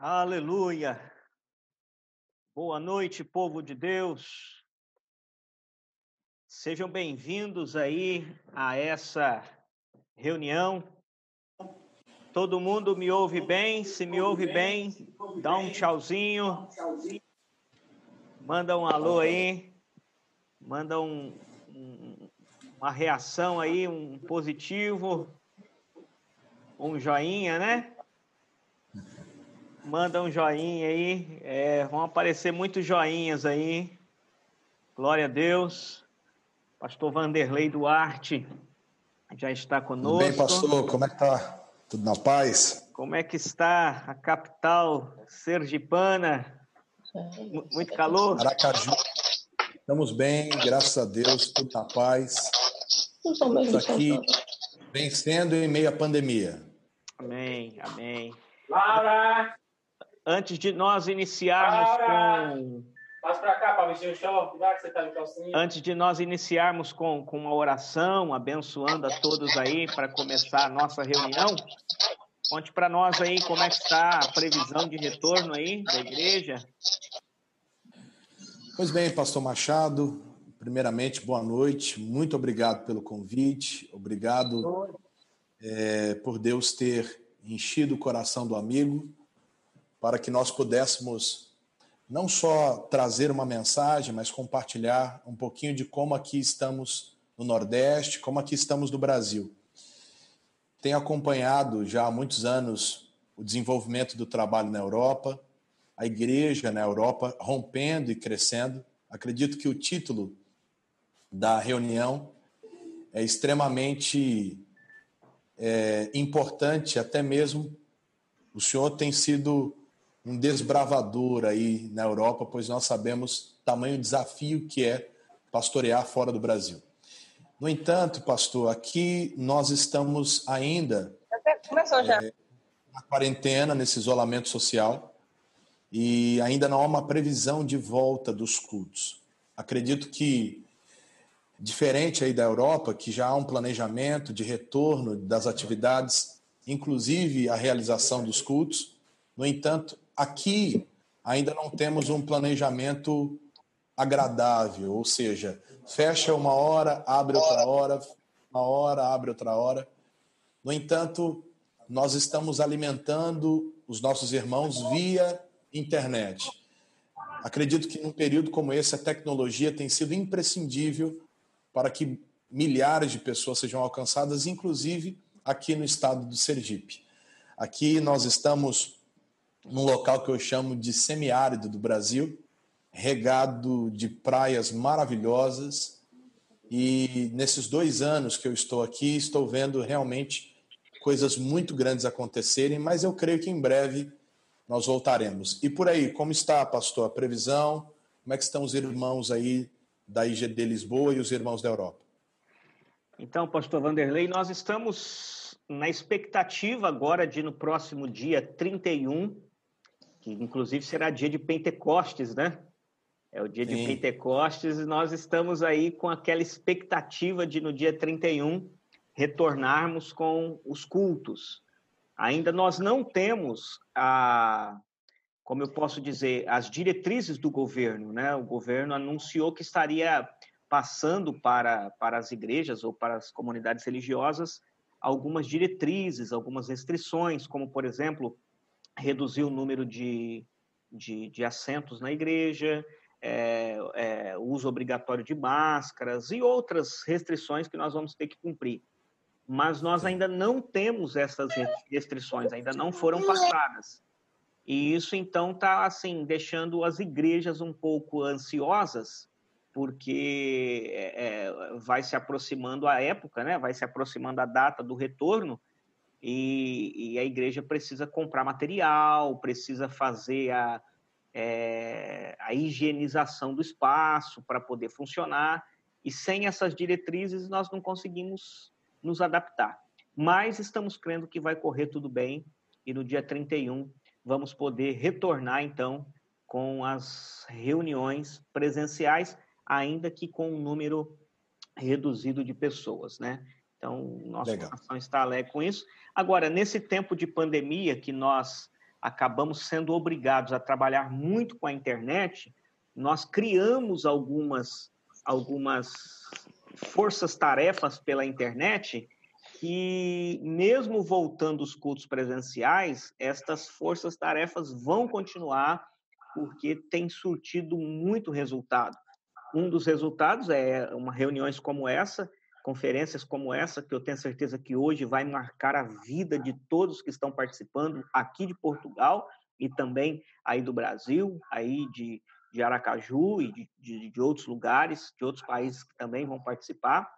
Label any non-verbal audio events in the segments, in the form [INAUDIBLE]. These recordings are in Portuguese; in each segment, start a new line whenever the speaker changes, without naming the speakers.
Aleluia. Boa noite, povo de Deus. Sejam bem-vindos aí a essa reunião. Todo mundo me ouve bem? Se me ouve bem, dá um tchauzinho. Manda um alô aí. Manda um, um, uma reação aí, um positivo. Um joinha, né? Manda um joinha aí. É, vão aparecer muitos joinhas aí. Glória a Deus. Pastor Vanderlei Duarte já está conosco.
Tudo bem, pastor? Como é que tá? Tudo na paz?
Como é que está a capital sergipana? Muito calor?
Aracaju. Estamos bem, graças a Deus, tudo na paz. Estamos aqui vencendo em meio à pandemia.
Amém, amém. Laura! Antes de nós iniciarmos com
Passa para cá para mexer o chão, cuidado que você está de calcinha.
Antes de nós iniciarmos com, com uma oração, abençoando a todos aí para começar a nossa reunião, conte para nós aí como é que está a previsão de retorno aí da igreja.
Pois bem, pastor Machado, primeiramente, boa noite, muito obrigado pelo convite, obrigado é, por Deus ter enchido o coração do amigo para que nós pudéssemos não só trazer uma mensagem, mas compartilhar um pouquinho de como aqui estamos no Nordeste, como aqui estamos no Brasil. Tenho acompanhado já há muitos anos o desenvolvimento do trabalho na Europa, a igreja na Europa rompendo e crescendo. Acredito que o título da reunião é extremamente é, importante, até mesmo o senhor tem sido um desbravador aí na Europa, pois nós sabemos o tamanho desafio que é pastorear fora do Brasil. No entanto, pastor, aqui nós estamos ainda
Começou já. É,
na quarentena, nesse isolamento social, e ainda não há uma previsão de volta dos cultos. Acredito que, diferente aí da Europa, que já há um planejamento de retorno das atividades, inclusive a realização dos cultos, no entanto, Aqui ainda não temos um planejamento agradável, ou seja, fecha uma hora, abre outra hora, uma hora, abre outra hora. No entanto, nós estamos alimentando os nossos irmãos via internet. Acredito que num período como esse a tecnologia tem sido imprescindível para que milhares de pessoas sejam alcançadas, inclusive aqui no estado do Sergipe. Aqui nós estamos num local que eu chamo de semiárido do Brasil, regado de praias maravilhosas. E nesses dois anos que eu estou aqui, estou vendo realmente coisas muito grandes acontecerem, mas eu creio que em breve nós voltaremos. E por aí, como está, pastor, a previsão? Como é que estão os irmãos aí da IGD Lisboa e os irmãos da Europa?
Então, pastor Vanderlei, nós estamos na expectativa agora de no próximo dia 31 que inclusive será dia de Pentecostes, né? É o dia Sim. de Pentecostes e nós estamos aí com aquela expectativa de no dia 31 retornarmos com os cultos. Ainda nós não temos a como eu posso dizer, as diretrizes do governo, né? O governo anunciou que estaria passando para, para as igrejas ou para as comunidades religiosas algumas diretrizes, algumas restrições, como, por exemplo, reduzir o número de, de, de assentos na igreja, é, é, uso obrigatório de máscaras e outras restrições que nós vamos ter que cumprir. Mas nós ainda não temos essas restrições, ainda não foram passadas. E isso, então, está assim, deixando as igrejas um pouco ansiosas, porque é, é, vai se aproximando a época, né? vai se aproximando a data do retorno, e, e a igreja precisa comprar material, precisa fazer a, é, a higienização do espaço para poder funcionar, e sem essas diretrizes nós não conseguimos nos adaptar. Mas estamos crendo que vai correr tudo bem, e no dia 31 vamos poder retornar então com as reuniões presenciais, ainda que com um número reduzido de pessoas, né? Então, nosso Legal. coração está alegre com isso. Agora, nesse tempo de pandemia que nós acabamos sendo obrigados a trabalhar muito com a internet, nós criamos algumas, algumas forças-tarefas pela internet que, mesmo voltando os cultos presenciais, estas forças-tarefas vão continuar porque tem surtido muito resultado. Um dos resultados é uma reuniões como essa, conferências como essa, que eu tenho certeza que hoje vai marcar a vida de todos que estão participando aqui de Portugal e também aí do Brasil, aí de, de Aracaju e de, de, de outros lugares, de outros países que também vão participar.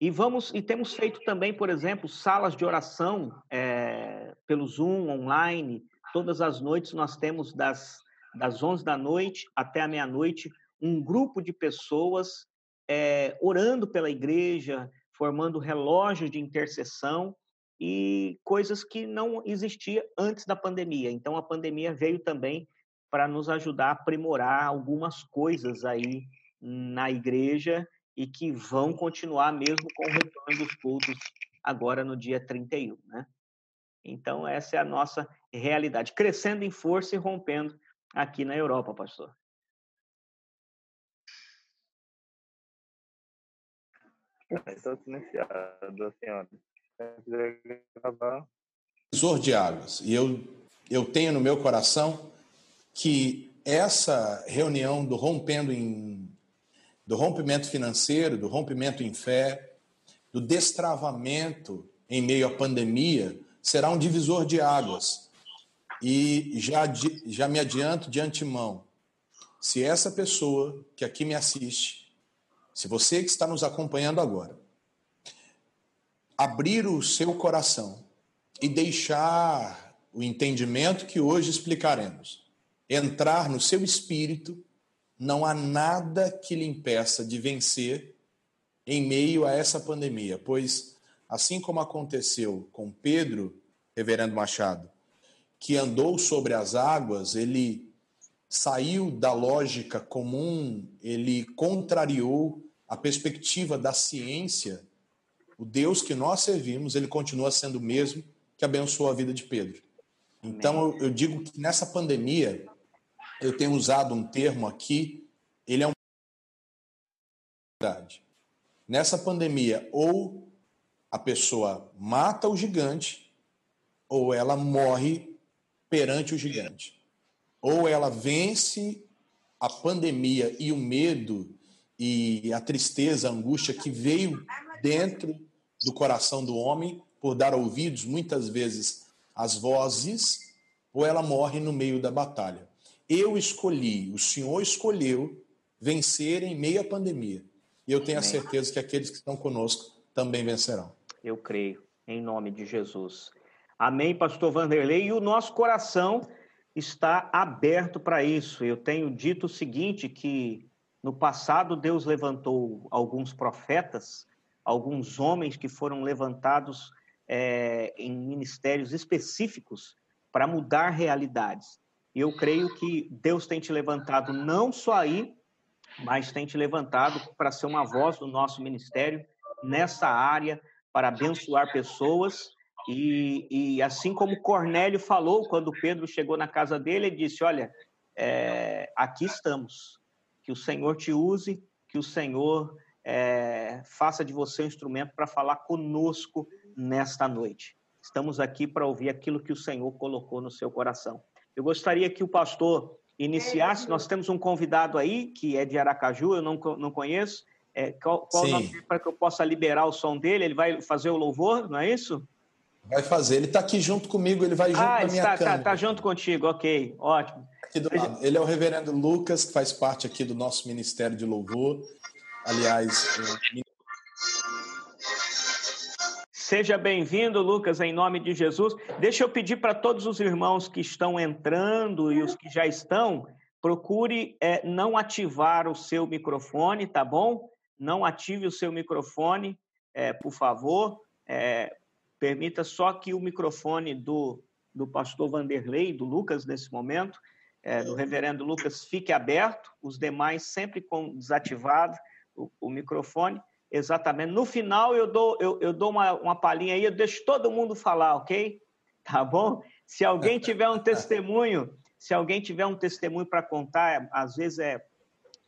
E vamos e temos feito também, por exemplo, salas de oração é, pelo Zoom online. Todas as noites nós temos das das 11 da noite até a meia-noite um grupo de pessoas é, orando pela igreja, formando relógios de intercessão e coisas que não existia antes da pandemia. Então a pandemia veio também para nos ajudar a aprimorar algumas coisas aí na igreja e que vão continuar mesmo com o retorno dos cultos agora no dia 31, né? Então essa é a nossa realidade, crescendo em força e rompendo aqui na Europa, pastor.
Estou silenciado, senhora.
Divisor de águas. E eu, eu tenho no meu coração que essa reunião do rompendo em do rompimento financeiro, do rompimento em fé, do destravamento em meio à pandemia, será um divisor de águas. E já, já me adianto de antemão: se essa pessoa que aqui me assiste se você que está nos acompanhando agora abrir o seu coração e deixar o entendimento que hoje explicaremos entrar no seu espírito, não há nada que lhe impeça de vencer em meio a essa pandemia, pois assim como aconteceu com Pedro, reverendo Machado, que andou sobre as águas, ele saiu da lógica comum, ele contrariou a perspectiva da ciência, o Deus que nós servimos, ele continua sendo o mesmo que abençoou a vida de Pedro. Então, eu, eu digo que nessa pandemia, eu tenho usado um termo aqui, ele é um. Nessa pandemia, ou a pessoa mata o gigante, ou ela morre perante o gigante. Ou ela vence a pandemia e o medo e a tristeza, a angústia que veio dentro do coração do homem por dar ouvidos muitas vezes às vozes, ou ela morre no meio da batalha. Eu escolhi, o Senhor escolheu vencer em meio à pandemia. E eu tenho a certeza que aqueles que estão conosco também vencerão.
Eu creio, em nome de Jesus. Amém, pastor Vanderlei. E o nosso coração está aberto para isso. Eu tenho dito o seguinte, que no passado, Deus levantou alguns profetas, alguns homens que foram levantados é, em ministérios específicos para mudar realidades. E eu creio que Deus tem te levantado não só aí, mas tem te levantado para ser uma voz do nosso ministério nessa área, para abençoar pessoas. E, e assim como Cornélio falou quando Pedro chegou na casa dele, ele disse: Olha, é, aqui estamos que o Senhor te use, que o Senhor é, faça de você um instrumento para falar conosco nesta noite. Estamos aqui para ouvir aquilo que o Senhor colocou no seu coração. Eu gostaria que o pastor iniciasse. Nós temos um convidado aí que é de Aracaju, eu não, não conheço. É, qual qual o nome para que eu possa liberar o som dele? Ele vai fazer o louvor, não é isso?
Vai fazer. Ele está aqui junto comigo, ele vai junto ah,
com
a minha
tá,
câmera.
Está tá junto contigo, ok, ótimo
aqui do lado. Ele é o reverendo Lucas, que faz parte aqui do nosso Ministério de Louvor. Aliás. É...
Seja bem-vindo, Lucas, em nome de Jesus. Deixa eu pedir para todos os irmãos que estão entrando e os que já estão, procure é, não ativar o seu microfone, tá bom? Não ative o seu microfone, é, por favor. É, permita só que o microfone do, do pastor Vanderlei, do Lucas, nesse momento, é, do reverendo Lucas fique aberto, os demais sempre com desativado o, o microfone. Exatamente. No final eu dou, eu, eu dou uma, uma palhinha aí, eu deixo todo mundo falar, ok? Tá bom? Se alguém tiver um testemunho, se alguém tiver um testemunho para contar, às vezes é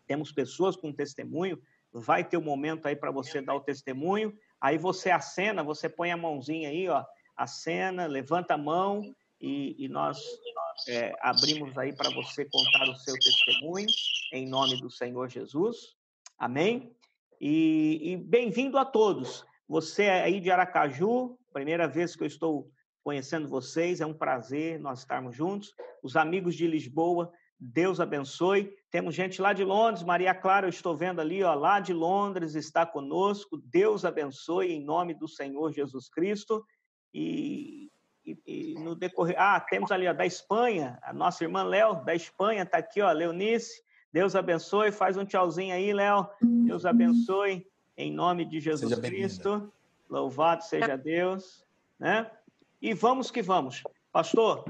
temos pessoas com testemunho, vai ter um momento aí para você dar o testemunho. Aí você acena, você põe a mãozinha aí, ó, acena, levanta a mão e, e nós é, abrimos aí para você contar o seu testemunho em nome do Senhor Jesus. Amém? E, e bem-vindo a todos. Você aí de Aracaju, primeira vez que eu estou conhecendo vocês, é um prazer nós estarmos juntos. Os amigos de Lisboa, Deus abençoe. Temos gente lá de Londres, Maria Clara, eu estou vendo ali, ó, lá de Londres está conosco. Deus abençoe em nome do Senhor Jesus Cristo. E, e, e no decorrer, ah, temos ali ó, da Espanha, a nossa irmã Léo da Espanha está aqui, ó, Leonice. Deus abençoe, faz um tchauzinho aí, Léo. Deus abençoe em nome de Jesus Cristo. Louvado seja Deus, né? E vamos que vamos. Pastor,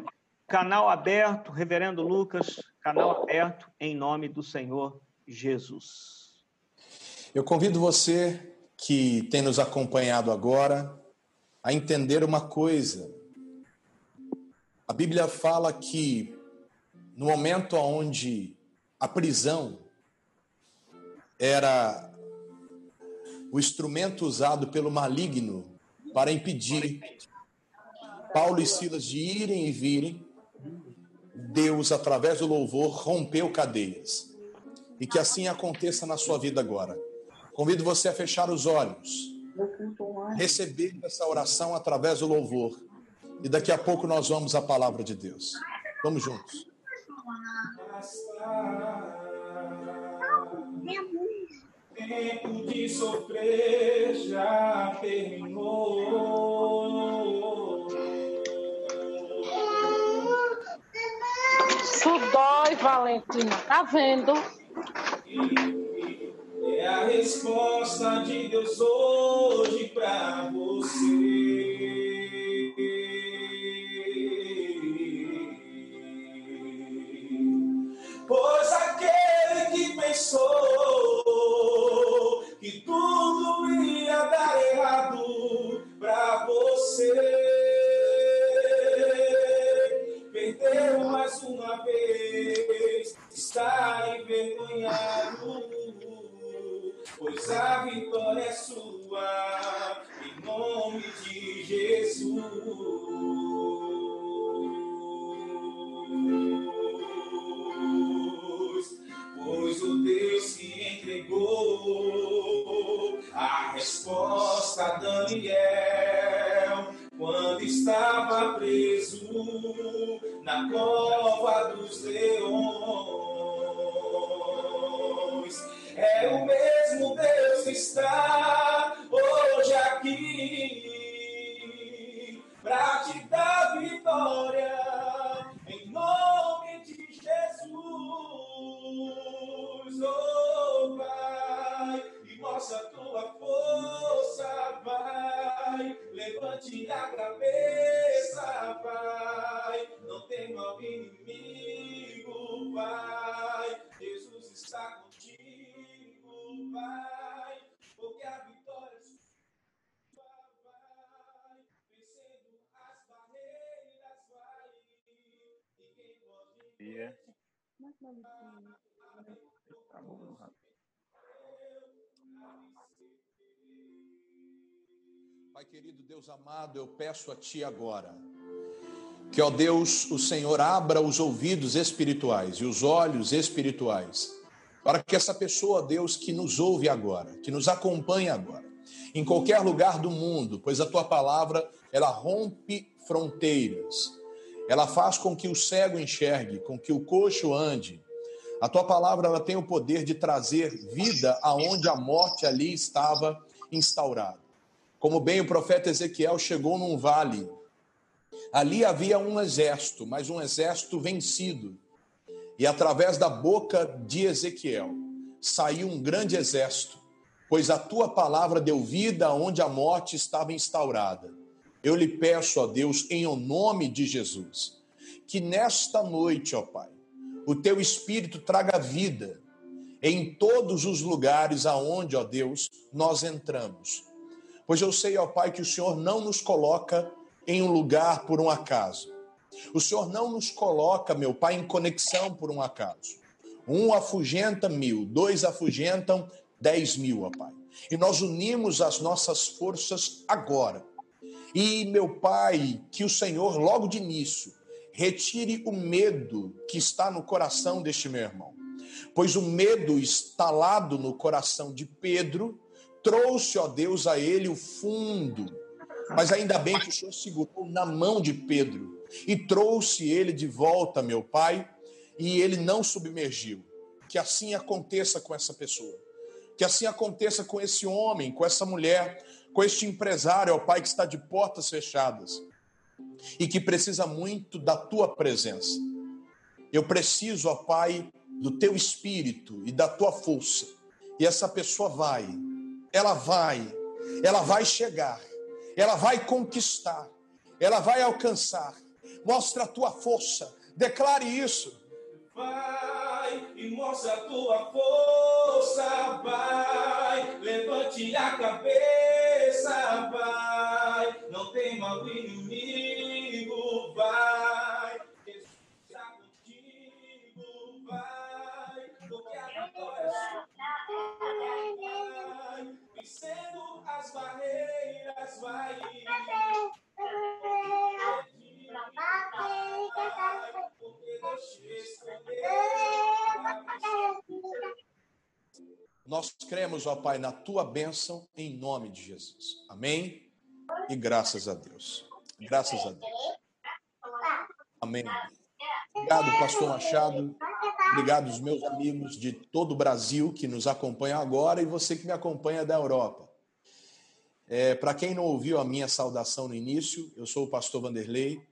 canal aberto, Reverendo Lucas, canal aberto em nome do Senhor Jesus.
Eu convido você que tem nos acompanhado agora a entender uma coisa. A Bíblia fala que no momento onde a prisão era o instrumento usado pelo maligno para impedir Paulo e Silas de irem e virem, Deus, através do louvor, rompeu cadeias. E que assim aconteça na sua vida agora. Convido você a fechar os olhos, receber essa oração através do louvor. E daqui a pouco nós vamos à palavra de Deus. Vamos juntos.
Tempo de sofrer já terminou.
Isso dói, Valentina. Tá vendo?
É a resposta de Deus hoje pra você. Pois aquele que pensou que tudo mais uma vez, está envergonhado. Pois a vitória é sua, em nome de Jesus. Pois o Deus que entregou a resposta a Daniel, quando estava preso na cova Deus
amado, eu peço a Ti agora que, ó Deus, o Senhor abra os ouvidos espirituais e os olhos espirituais, para que essa pessoa, Deus, que nos ouve agora, que nos acompanha agora, em qualquer lugar do mundo, pois a Tua palavra, ela rompe fronteiras, ela faz com que o cego enxergue, com que o coxo ande. A Tua palavra, ela tem o poder de trazer vida aonde a morte ali estava instaurada. Como bem o profeta Ezequiel chegou num vale. Ali havia um exército, mas um exército vencido. E através da boca de Ezequiel saiu um grande exército, pois a tua palavra deu vida onde a morte estava instaurada. Eu lhe peço, ó Deus, em o nome de Jesus, que nesta noite, ó Pai, o teu espírito traga vida em todos os lugares aonde, ó Deus, nós entramos. Pois eu sei, ó Pai, que o Senhor não nos coloca em um lugar por um acaso. O Senhor não nos coloca, meu Pai, em conexão por um acaso. Um afugenta mil, dois afugentam dez mil, ó Pai. E nós unimos as nossas forças agora. E, meu Pai, que o Senhor, logo de início, retire o medo que está no coração deste meu irmão. Pois o medo instalado no coração de Pedro trouxe, ó Deus, a ele o fundo. Mas ainda bem que o Senhor segurou na mão de Pedro e trouxe ele de volta, meu Pai, e ele não submergiu. Que assim aconteça com essa pessoa. Que assim aconteça com esse homem, com essa mulher, com este empresário, ó Pai, que está de portas fechadas e que precisa muito da tua presença. Eu preciso, ó Pai, do teu espírito e da tua força. E essa pessoa vai, ela vai, ela vai chegar, ela vai conquistar, ela vai alcançar. Mostra a tua força, declare isso.
Vai e mostra a tua força, vai. Levante a cabeça, vai. Não tema o inimigo, Vencendo as barreiras, vai.
Nós cremos, ó Pai, na tua bênção em nome de Jesus. Amém? E graças a Deus. Graças a Deus. Amém. Obrigado, pastor Machado. Obrigado aos meus amigos de todo o Brasil que nos acompanham agora e você que me acompanha da Europa. É, Para quem não ouviu a minha saudação no início, eu sou o pastor Vanderlei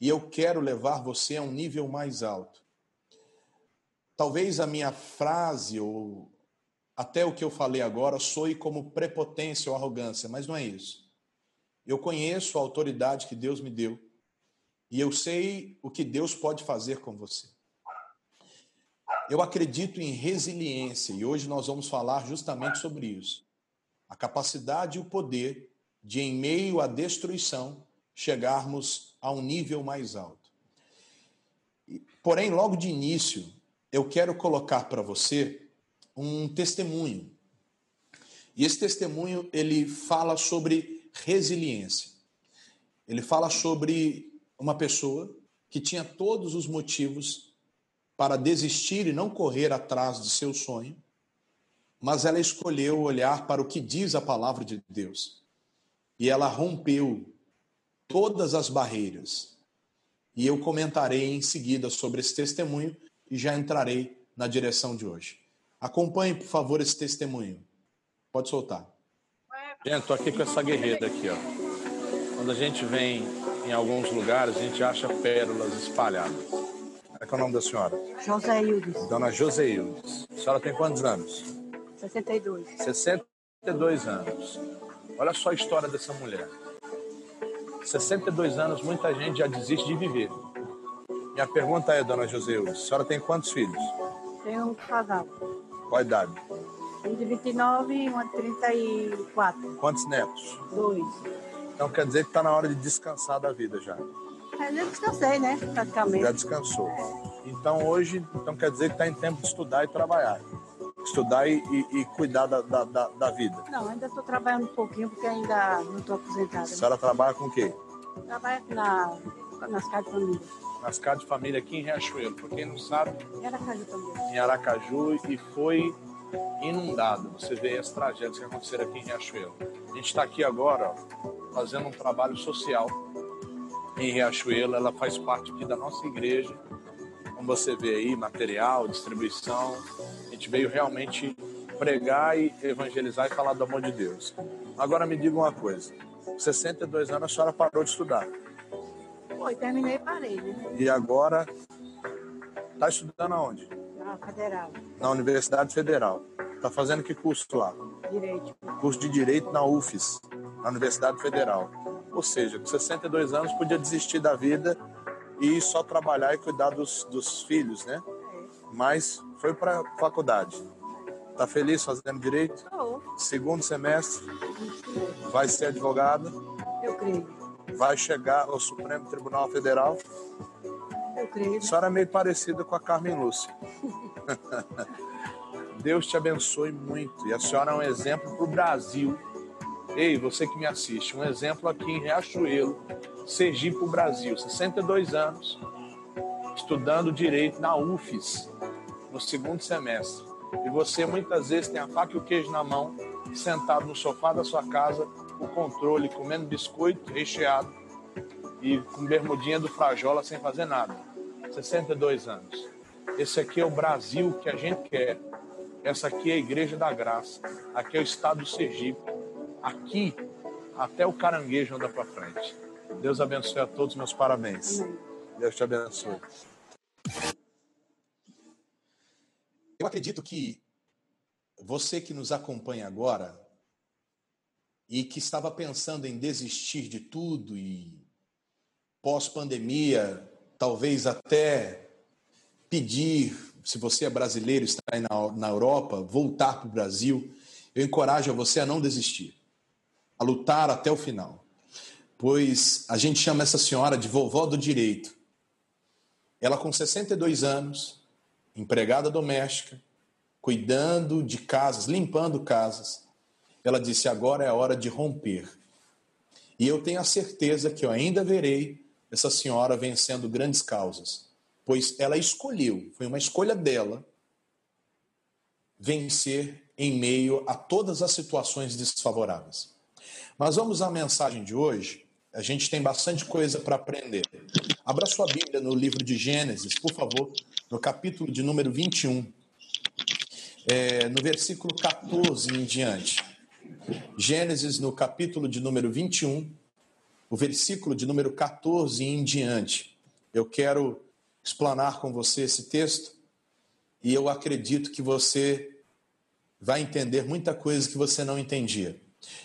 e eu quero levar você a um nível mais alto. Talvez a minha frase ou até o que eu falei agora soe como prepotência ou arrogância, mas não é isso. Eu conheço a autoridade que Deus me deu e eu sei o que Deus pode fazer com você. Eu acredito em resiliência e hoje nós vamos falar justamente sobre isso. A capacidade e o poder de, em meio à destruição, chegarmos a um nível mais alto. Porém, logo de início, eu quero colocar para você um testemunho. E esse testemunho ele fala sobre resiliência. Ele fala sobre uma pessoa que tinha todos os motivos para desistir e não correr atrás de seu sonho, mas ela escolheu olhar para o que diz a palavra de Deus. E ela rompeu todas as barreiras. E eu comentarei em seguida sobre esse testemunho e já entrarei na direção de hoje. Acompanhe, por favor, esse testemunho. Pode soltar.
Gente, tô aqui com essa guerreira aqui, ó. Quando a gente vem em alguns lugares, a gente acha pérolas espalhadas. Qual é o nome da senhora?
José
Dona Joseildes. A senhora tem quantos anos?
62.
62 anos. Olha só a história dessa mulher. 62 anos, muita gente já desiste de viver. Minha pergunta é, Dona Joseildes, a senhora tem quantos filhos?
Tenho um casal.
Qual a idade?
Um de 29 e um de 34.
Quantos netos?
Dois.
Então quer dizer que está na hora de descansar da vida já.
Mas eu descansei, né? Praticamente.
Já descansou. Então hoje, então quer dizer que está em tempo de estudar e trabalhar. Estudar e, e- e cuidar da, da, da, da vida.
Não, ainda estou trabalhando um pouquinho porque ainda não estou aposentada.
A senhora trabalha com o quê?
Trabalho na, nas casas de família.
Nas casas de família aqui em Riachuelo. Para quem não sabe,
Era casa também.
em Aracaju e foi inundado. Você vê as tragédias que aconteceram aqui em Riachuelo. A gente está aqui agora ó, fazendo um trabalho social em Riachuelo. Ela faz parte aqui da nossa igreja. Como você vê aí, material, distribuição. A gente veio realmente pregar e evangelizar e falar do amor de Deus. Agora me diga uma coisa. Com 62 anos a senhora parou de estudar.
Foi, terminei e parei, né?
E agora está estudando aonde?
Na federal.
Na Universidade Federal. Está fazendo que curso lá?
Direito.
Curso de Direito na UFES, na Universidade Federal. Ou seja, com 62 anos podia desistir da vida e só trabalhar e cuidar dos, dos filhos, né? Mas foi para faculdade. Tá feliz fazendo direito?
Estou.
Segundo semestre, vai ser advogada.
Eu creio.
vai chegar ao Supremo Tribunal Federal.
Eu creio.
A senhora é meio parecida com a Carmen Lúcia. [LAUGHS] Deus te abençoe muito. E a senhora é um exemplo para o Brasil. Ei, você que me assiste, um exemplo aqui em Riachuelo, Sergipe, Brasil, 62 anos, estudando direito na UFES, no segundo semestre. E você muitas vezes tem a faca e o queijo na mão, sentado no sofá da sua casa, o controle, comendo biscoito recheado e com bermudinha do Frajola sem fazer nada. 62 anos. Esse aqui é o Brasil que a gente quer. Essa aqui é a Igreja da Graça. Aqui é o Estado do Sergipe. Aqui, até o caranguejo anda para frente. Deus abençoe a todos, meus parabéns. Deus te abençoe.
Eu acredito que você que nos acompanha agora e que estava pensando em desistir de tudo e pós-pandemia, talvez até pedir, se você é brasileiro, está aí na, na Europa, voltar para o Brasil, eu encorajo você a não desistir, a lutar até o final. Pois a gente chama essa senhora de vovó do direito. Ela com 62 anos, empregada doméstica, cuidando de casas, limpando casas. Ela disse: agora é a hora de romper. E eu tenho a certeza que eu ainda verei essa senhora vencendo grandes causas, pois ela escolheu, foi uma escolha dela, vencer em meio a todas as situações desfavoráveis. Mas vamos à mensagem de hoje. A gente tem bastante coisa para aprender. Abra sua Bíblia no livro de Gênesis, por favor, no capítulo de número 21, é, no versículo 14 em diante. Gênesis, no capítulo de número 21, o versículo de número 14 em diante. Eu quero explanar com você esse texto e eu acredito que você vai entender muita coisa que você não entendia.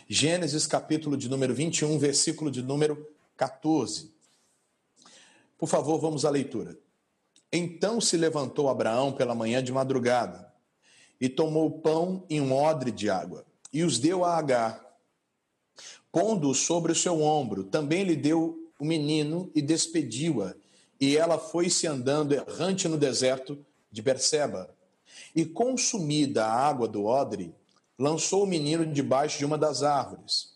Gênesis, capítulo de número 21, versículo de número 14. Por favor, vamos à leitura. Então se levantou Abraão pela manhã de madrugada e tomou pão e um odre de água e os deu a Agar, pondo-o sobre o seu ombro. Também lhe deu o menino e despediu-a. E ela foi-se andando errante no deserto de Berseba. E consumida a água do odre, lançou o menino debaixo de uma das árvores.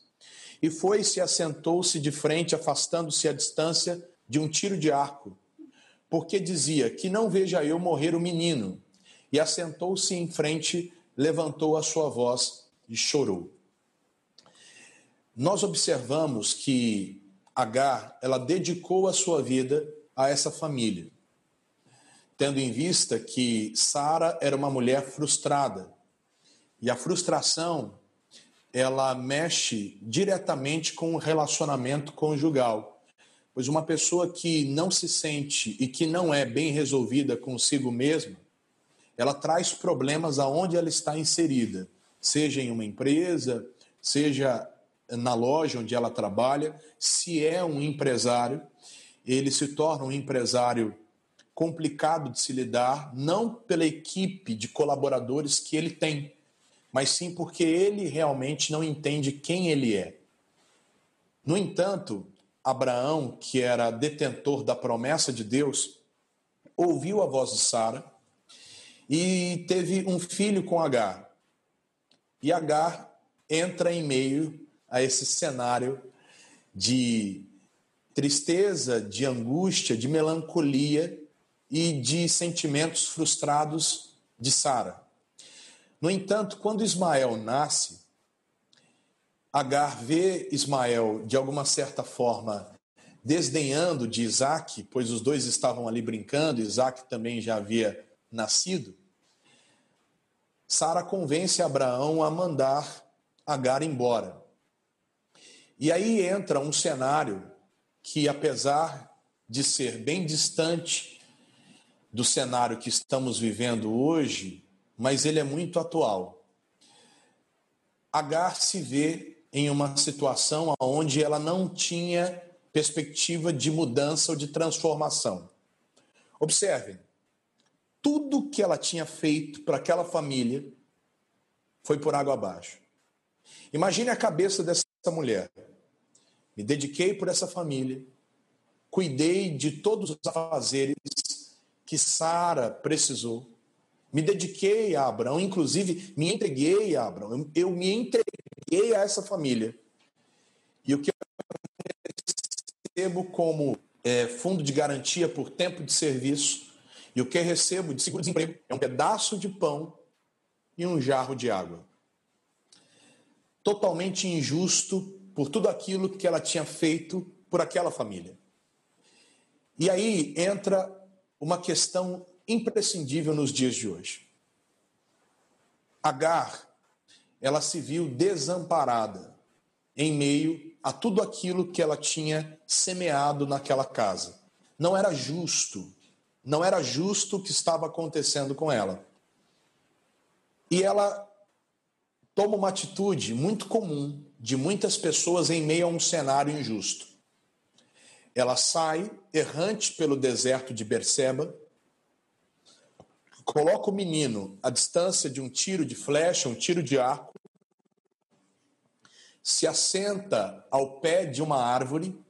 E foi-se e assentou-se de frente, afastando-se à distância de um tiro de arco, porque dizia: Que não veja eu morrer o menino. E assentou-se em frente, levantou a sua voz e chorou. Nós observamos que Agar, ela dedicou a sua vida a essa família, tendo em vista que Sara era uma mulher frustrada. E a frustração, ela mexe diretamente com o relacionamento conjugal. Pois uma pessoa que não se sente e que não é bem resolvida consigo mesma, ela traz problemas aonde ela está inserida, seja em uma empresa, seja na loja onde ela trabalha, se é um empresário, ele se torna um empresário complicado de se lidar, não pela equipe de colaboradores que ele tem, mas sim porque ele realmente não entende quem ele é. No entanto, Abraão, que era detentor da promessa de Deus, ouviu a voz de Sara e teve um filho com Agar. E Agar entra em meio a esse cenário de tristeza, de angústia, de melancolia e de sentimentos frustrados de Sara. No entanto, quando Ismael nasce, Agar vê Ismael, de alguma certa forma, desdenhando de Isaac, pois os dois estavam ali brincando, Isaac também já havia nascido. Sara convence Abraão a mandar Agar embora. E aí entra um cenário que, apesar de ser bem distante do cenário que estamos vivendo hoje, mas ele é muito atual. Agar se vê em uma situação onde ela não tinha perspectiva de mudança ou de transformação. Observem, tudo que ela tinha feito para aquela família foi por água abaixo. Imagine a cabeça dessa mulher. me dediquei por essa família, cuidei de todos os afazeres que Sara precisou, me dediquei a Abraão, inclusive me entreguei a Abraão, eu, eu me entreguei a essa família. E o que eu recebo como é, fundo de garantia por tempo de serviço, e o que eu recebo de seguro-desemprego é um pedaço de pão e um jarro de água. Totalmente injusto por tudo aquilo que ela tinha feito por aquela família. E aí entra uma questão imprescindível nos dias de hoje. Agar, ela se viu desamparada em meio a tudo aquilo que ela tinha semeado naquela casa. Não era justo, não era justo o que estava acontecendo com ela. E ela toma uma atitude muito comum de muitas pessoas em meio a um cenário injusto. Ela sai errante pelo deserto de Berseba, coloca o menino à distância de um tiro de flecha, um tiro de arco, se assenta ao pé de uma árvore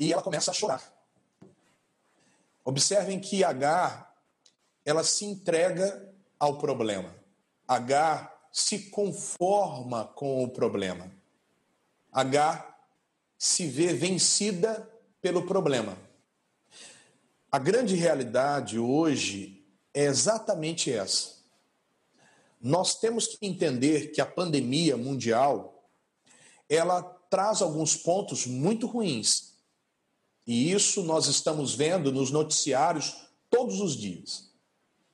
e ela começa a chorar. Observem que Agar, ela se entrega ao problema. Agar se conforma com o problema. Agar se vê vencida pelo problema. A grande realidade hoje é exatamente essa. Nós temos que entender que a pandemia mundial ela traz alguns pontos muito ruins. E isso nós estamos vendo nos noticiários todos os dias.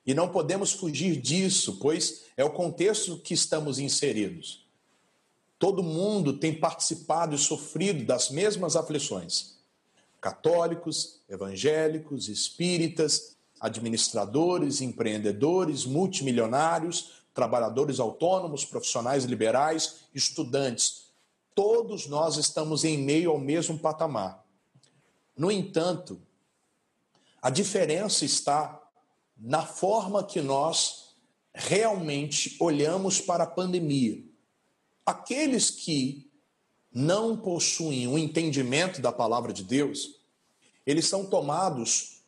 E não podemos fugir disso, pois é o contexto que estamos inseridos. Todo mundo tem participado e sofrido das mesmas aflições católicos, evangélicos, espíritas, administradores, empreendedores, multimilionários, trabalhadores autônomos, profissionais liberais, estudantes. Todos nós estamos em meio ao mesmo patamar. No entanto, a diferença está na forma que nós realmente olhamos para a pandemia. Aqueles que não possuem o entendimento da palavra de Deus, eles são tomados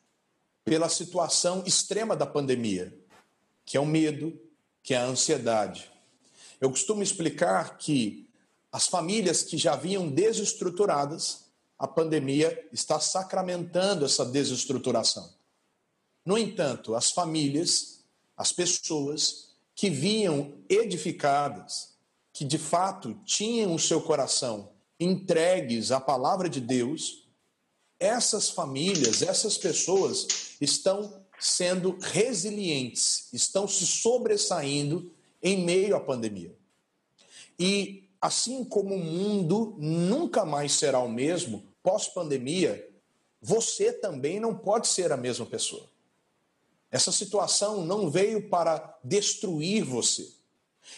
pela situação extrema da pandemia, que é o medo, que é a ansiedade. Eu costumo explicar que as famílias que já vinham desestruturadas, a pandemia está sacramentando essa desestruturação. No entanto, as famílias, as pessoas que vinham edificadas, que de fato tinham o seu coração entregues à palavra de Deus, essas famílias, essas pessoas estão sendo resilientes, estão se sobressaindo em meio à pandemia. E assim como o mundo nunca mais será o mesmo pós-pandemia, você também não pode ser a mesma pessoa. Essa situação não veio para destruir você.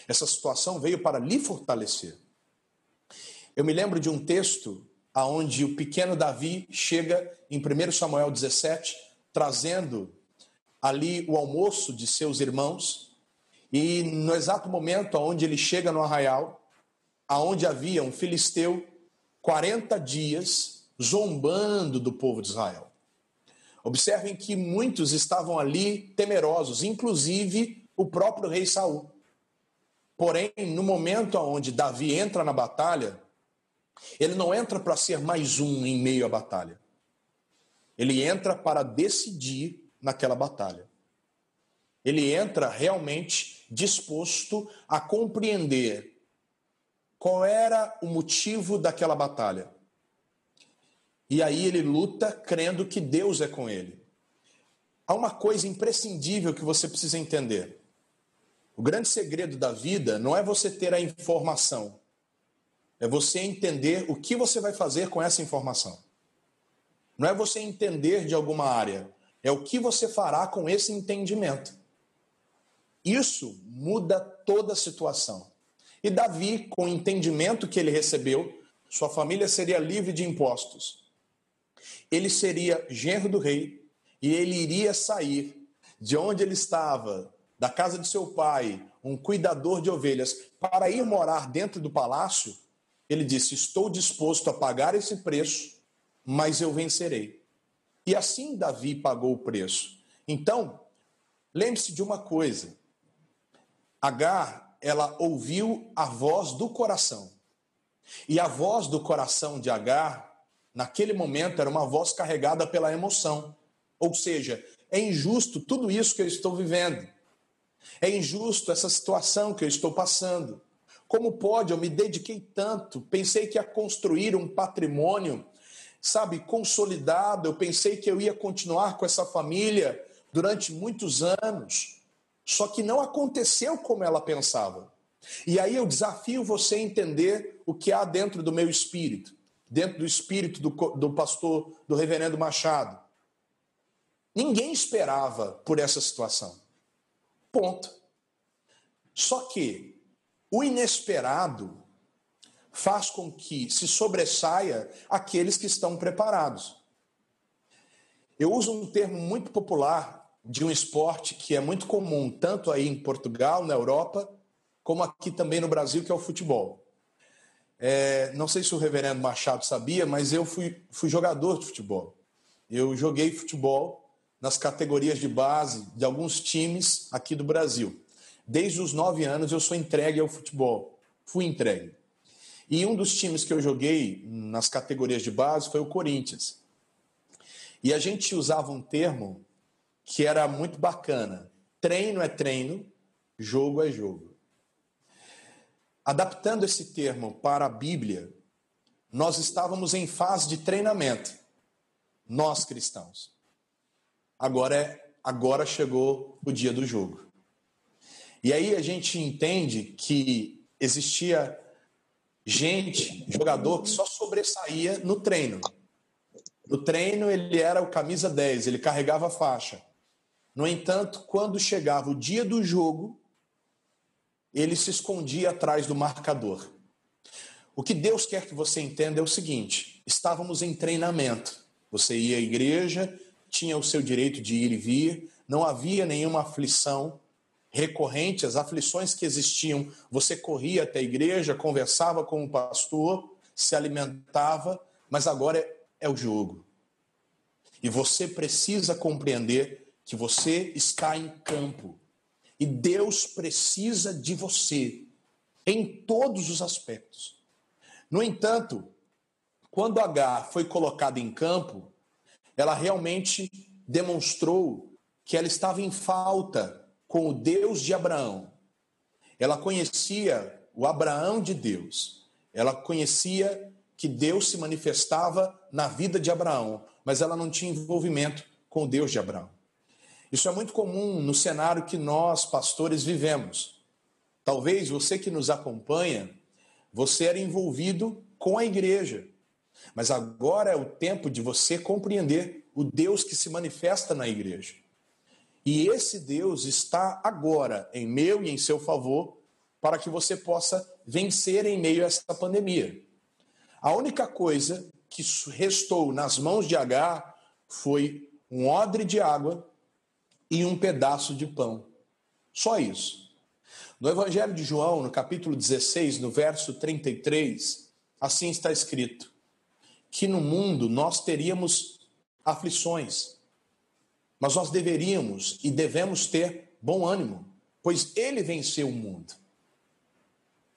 Essa situação veio para lhe fortalecer. Eu me lembro de um texto aonde o pequeno Davi chega em 1 Samuel 17, trazendo ali o almoço de seus irmãos, e no exato momento onde ele chega no arraial, aonde havia um filisteu 40 dias zombando do povo de Israel. Observem que muitos estavam ali temerosos, inclusive o próprio rei Saul. Porém, no momento onde Davi entra na batalha, ele não entra para ser mais um em meio à batalha. Ele entra para decidir naquela batalha. Ele entra realmente disposto a compreender qual era o motivo daquela batalha. E aí ele luta crendo que Deus é com ele. Há uma coisa imprescindível que você precisa entender. O grande segredo da vida não é você ter a informação, é você entender o que você vai fazer com essa informação. Não é você entender de alguma área, é o que você fará com esse entendimento. Isso muda toda a situação. E Davi, com o entendimento que ele recebeu, sua família seria livre de impostos. Ele seria genro do rei e ele iria sair de onde ele estava, da casa de seu pai, um cuidador de ovelhas, para ir morar dentro do palácio, ele disse: Estou disposto a pagar esse preço, mas eu vencerei. E assim Davi pagou o preço. Então, lembre-se de uma coisa: Agar, ela ouviu a voz do coração. E a voz do coração de Agar, naquele momento, era uma voz carregada pela emoção. Ou seja, é injusto tudo isso que eu estou vivendo. É injusto essa situação que eu estou passando. Como pode? Eu me dediquei tanto, pensei que ia construir um patrimônio, sabe, consolidado. Eu pensei que eu ia continuar com essa família durante muitos anos. Só que não aconteceu como ela pensava. E aí eu desafio você a entender o que há dentro do meu espírito, dentro do espírito do, do pastor, do reverendo Machado. Ninguém esperava por essa situação. Ponto. Só que o inesperado faz com que se sobressaia aqueles que estão preparados. Eu uso um termo muito popular de um esporte que é muito comum, tanto aí em Portugal, na Europa, como aqui também no Brasil, que é o futebol. É, não sei se o reverendo Machado sabia, mas eu fui, fui jogador de futebol. Eu joguei futebol nas categorias de base de alguns times aqui do Brasil. Desde os nove anos eu sou entregue ao futebol. Fui entregue. E um dos times que eu joguei nas categorias de base foi o Corinthians. E a gente usava um termo que era muito bacana. Treino é treino, jogo é jogo. Adaptando esse termo para a Bíblia, nós estávamos em fase de treinamento, nós cristãos. Agora, é, agora chegou o dia do jogo. E aí a gente entende que existia gente, jogador, que só sobressaía no treino. No treino ele era o camisa 10, ele carregava a faixa. No entanto, quando chegava o dia do jogo, ele se escondia atrás do marcador. O que Deus quer que você entenda é o seguinte: estávamos em treinamento. Você ia à igreja, tinha o seu direito de ir e vir, não havia nenhuma aflição recorrente, as aflições que existiam. Você corria até a igreja, conversava com o pastor, se alimentava, mas agora é, é o jogo. E você precisa compreender que você está em campo e Deus precisa de você em todos os aspectos. No entanto, quando H foi colocada em campo, ela realmente demonstrou que ela estava em falta com o Deus de Abraão. Ela conhecia o Abraão de Deus. Ela conhecia que Deus se manifestava na vida de Abraão, mas ela não tinha envolvimento com o Deus de Abraão. Isso é muito comum no cenário que nós, pastores, vivemos. Talvez você que nos acompanha, você era envolvido com a igreja. Mas agora é o tempo de você compreender o Deus que se manifesta na igreja. E esse Deus está agora em meu e em seu favor para que você possa vencer em meio a essa pandemia. A única coisa que restou nas mãos de Agar foi um odre de água e um pedaço de pão. Só isso. No Evangelho de João, no capítulo 16, no verso 33, assim está escrito: que no mundo nós teríamos aflições, mas nós deveríamos e devemos ter bom ânimo, pois ele venceu o mundo.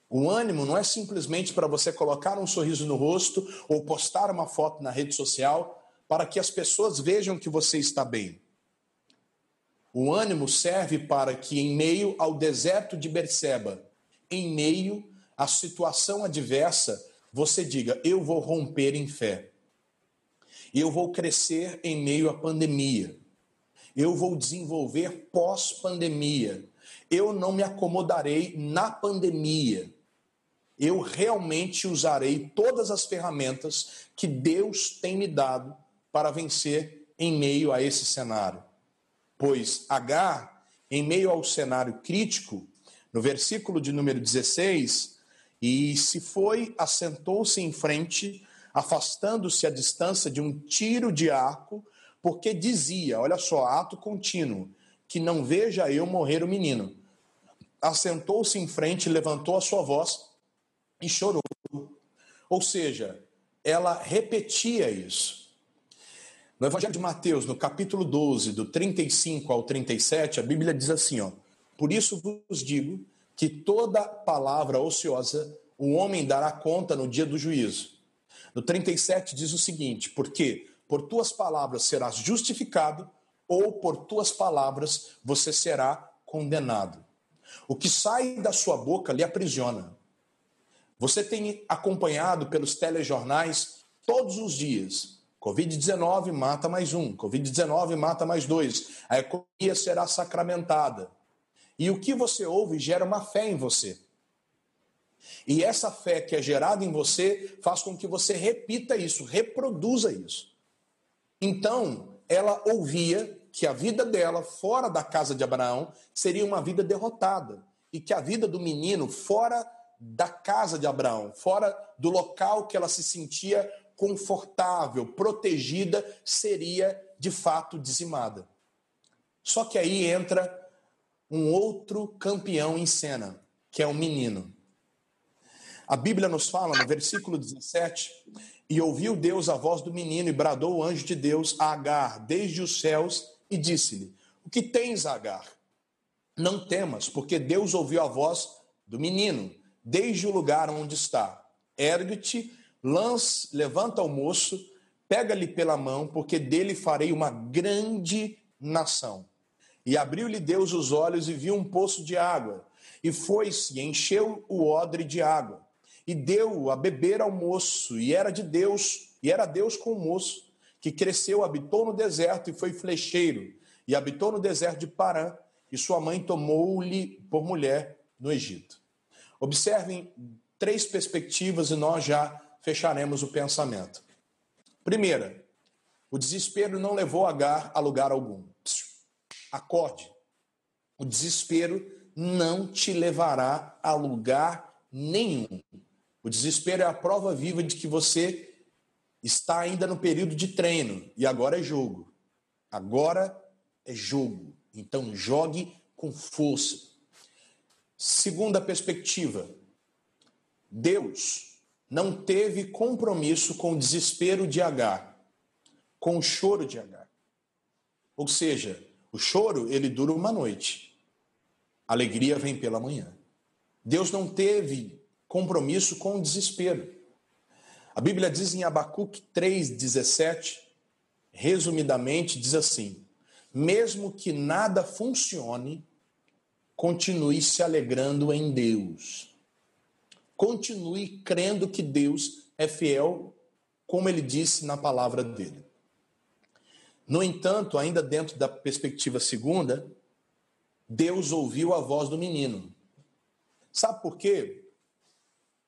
O ânimo não é simplesmente para você colocar um sorriso no rosto ou postar uma foto na rede social para que as pessoas vejam que você está bem. O ânimo serve para que, em meio ao deserto de Berseba, em meio à situação adversa, você diga: Eu vou romper em fé. Eu vou crescer em meio à pandemia. Eu vou desenvolver pós-pandemia. Eu não me acomodarei na pandemia. Eu realmente usarei todas as ferramentas que Deus tem me dado para vencer em meio a esse cenário pois H, em meio ao cenário crítico, no versículo de número 16, e se foi, assentou-se em frente, afastando-se a distância de um tiro de arco, porque dizia, olha só, ato contínuo, que não veja eu morrer o menino. Assentou-se em frente, levantou a sua voz e chorou. Ou seja, ela repetia isso. No Evangelho de Mateus, no capítulo 12, do 35 ao 37, a Bíblia diz assim: ó, Por isso vos digo que toda palavra ociosa o homem dará conta no dia do juízo. No 37 diz o seguinte: Porque por tuas palavras serás justificado, ou por tuas palavras você será condenado. O que sai da sua boca lhe aprisiona. Você tem acompanhado pelos telejornais todos os dias. Covid-19 mata mais um, Covid-19 mata mais dois. A economia será sacramentada. E o que você ouve gera uma fé em você. E essa fé que é gerada em você faz com que você repita isso, reproduza isso. Então, ela ouvia que a vida dela fora da casa de Abraão seria uma vida derrotada e que a vida do menino fora da casa de Abraão, fora do local que ela se sentia confortável, protegida, seria de fato dizimada. Só que aí entra um outro campeão em cena, que é o menino. A Bíblia nos fala no versículo 17: E ouviu Deus a voz do menino, e bradou o anjo de Deus a Agar desde os céus, e disse-lhe: O que tens, Agar? Não temas, porque Deus ouviu a voz do menino, desde o lugar onde está. Ergue-te, levanta o moço, pega-lhe pela mão, porque dele farei uma grande nação. E abriu-lhe Deus os olhos e viu um poço de água, e foi-se encheu o odre de água e deu a beber ao moço, e era de Deus, e era Deus com o moço, que cresceu, habitou no deserto e foi flecheiro, e habitou no deserto de Parã, e sua mãe tomou-lhe por mulher no Egito. Observem três perspectivas e nós já fecharemos o pensamento. Primeira, o desespero não levou Agar a lugar algum. Acorde. O desespero não te levará a lugar nenhum. O desespero é a prova viva de que você está ainda no período de treino e agora é jogo. Agora é jogo. Então jogue com força. Segunda perspectiva. Deus não teve compromisso com o desespero de H, com o choro de H. Ou seja, o choro ele dura uma noite. A alegria vem pela manhã. Deus não teve compromisso com o desespero. A Bíblia diz em Abacuque 3,17, resumidamente, diz assim: mesmo que nada funcione, continue se alegrando em Deus. Continue crendo que Deus é fiel, como ele disse na palavra dele. No entanto, ainda dentro da perspectiva segunda, Deus ouviu a voz do menino. Sabe por quê?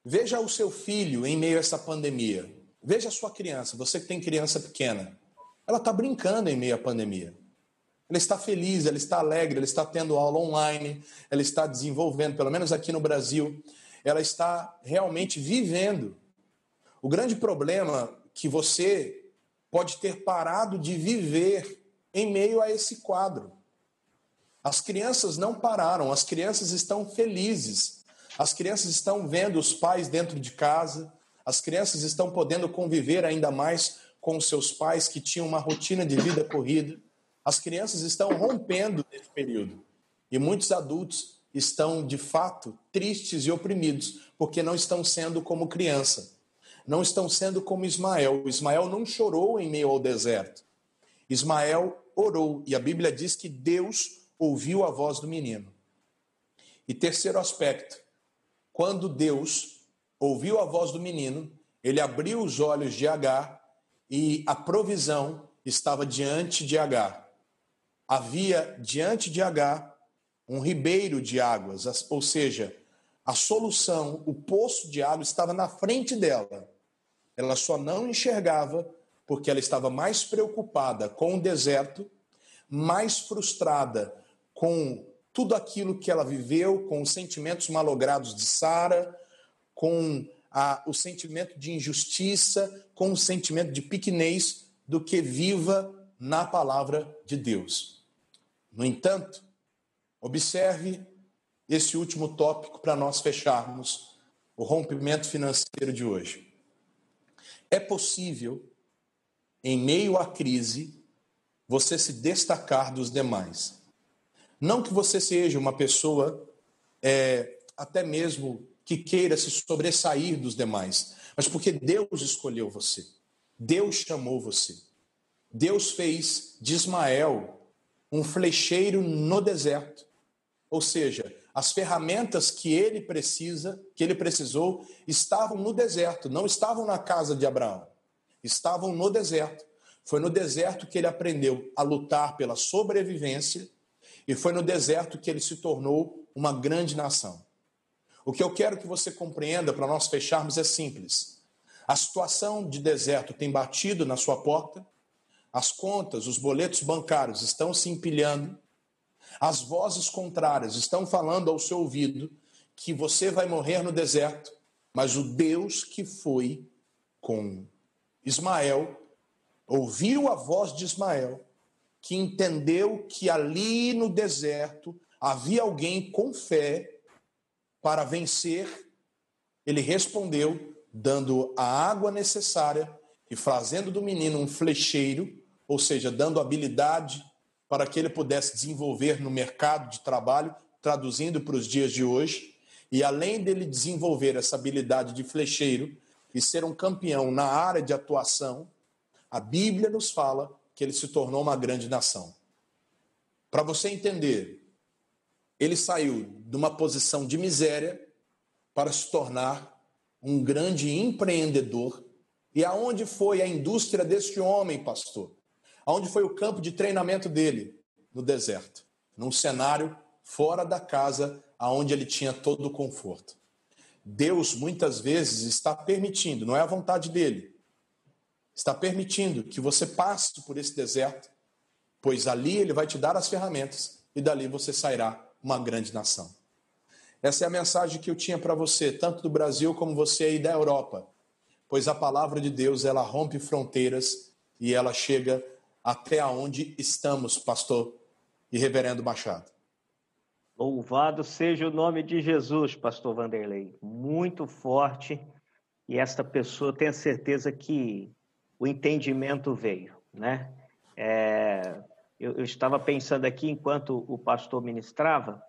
Veja o seu filho em meio a essa pandemia. Veja a sua criança, você que tem criança pequena. Ela está brincando em meio à pandemia. Ela está feliz, ela está alegre, ela está tendo aula online, ela está desenvolvendo, pelo menos aqui no Brasil, ela está realmente vivendo. O grande problema que você pode ter parado de viver em meio a esse quadro. As crianças não pararam, as crianças estão felizes as crianças estão vendo os pais dentro de casa, as crianças estão podendo conviver ainda mais com seus pais que tinham uma rotina de vida corrida. As crianças estão rompendo nesse período. E muitos adultos estão, de fato, tristes e oprimidos, porque não estão sendo como criança. Não estão sendo como Ismael. Ismael não chorou em meio ao deserto. Ismael orou, e a Bíblia diz que Deus ouviu a voz do menino. E terceiro aspecto, quando Deus ouviu a voz do menino, ele abriu os olhos de Agar e a provisão estava diante de Agar. Havia diante de Agar um ribeiro de águas, ou seja, a solução, o poço de água estava na frente dela. Ela só não enxergava porque ela estava mais preocupada com o deserto, mais frustrada com tudo aquilo que ela viveu, com os sentimentos malogrados de Sara, com a, o sentimento de injustiça, com o sentimento de pequenez, do que viva na palavra de Deus. No entanto, observe esse último tópico para nós fecharmos o rompimento financeiro de hoje. É possível, em meio à crise, você se destacar dos demais. Não que você seja uma pessoa, é, até mesmo que queira se sobressair dos demais, mas porque Deus escolheu você. Deus chamou você. Deus fez de Ismael um flecheiro no deserto. Ou seja, as ferramentas que ele precisa, que ele precisou, estavam no deserto, não estavam na casa de Abraão. Estavam no deserto. Foi no deserto que ele aprendeu a lutar pela sobrevivência e foi no deserto que ele se tornou uma grande nação. O que eu quero que você compreenda para nós fecharmos é simples. A situação de deserto tem batido na sua porta, as contas, os boletos bancários estão se empilhando, as vozes contrárias estão falando ao seu ouvido que você vai morrer no deserto, mas o Deus que foi com Ismael ouviu a voz de Ismael, que entendeu que ali no deserto havia alguém com fé para vencer. Ele respondeu, dando a água necessária e fazendo do menino um flecheiro, ou seja, dando habilidade para que ele pudesse desenvolver no mercado de trabalho, traduzindo para os dias de hoje. E além dele desenvolver essa habilidade de flecheiro e ser um campeão na área de atuação, a Bíblia nos fala que ele se tornou uma grande nação. Para você entender, ele saiu de uma posição de miséria para se tornar um grande empreendedor. E aonde foi a indústria deste homem, pastor? Aonde foi o campo de treinamento dele? No deserto, num cenário fora da casa aonde ele tinha todo o conforto. Deus muitas vezes está permitindo, não é a vontade dele, está permitindo que você passe por esse deserto, pois ali ele vai te dar as ferramentas e dali você sairá uma grande nação. Essa é a mensagem que eu tinha para você, tanto do Brasil como você aí da Europa, pois a palavra de Deus ela rompe fronteiras e ela chega até onde estamos, pastor e reverendo Machado.
Louvado seja o nome de Jesus, pastor Vanderlei. Muito forte. E esta pessoa tem certeza que o entendimento veio, né? É, eu, eu, estava pensando aqui, enquanto o pastor ministrava,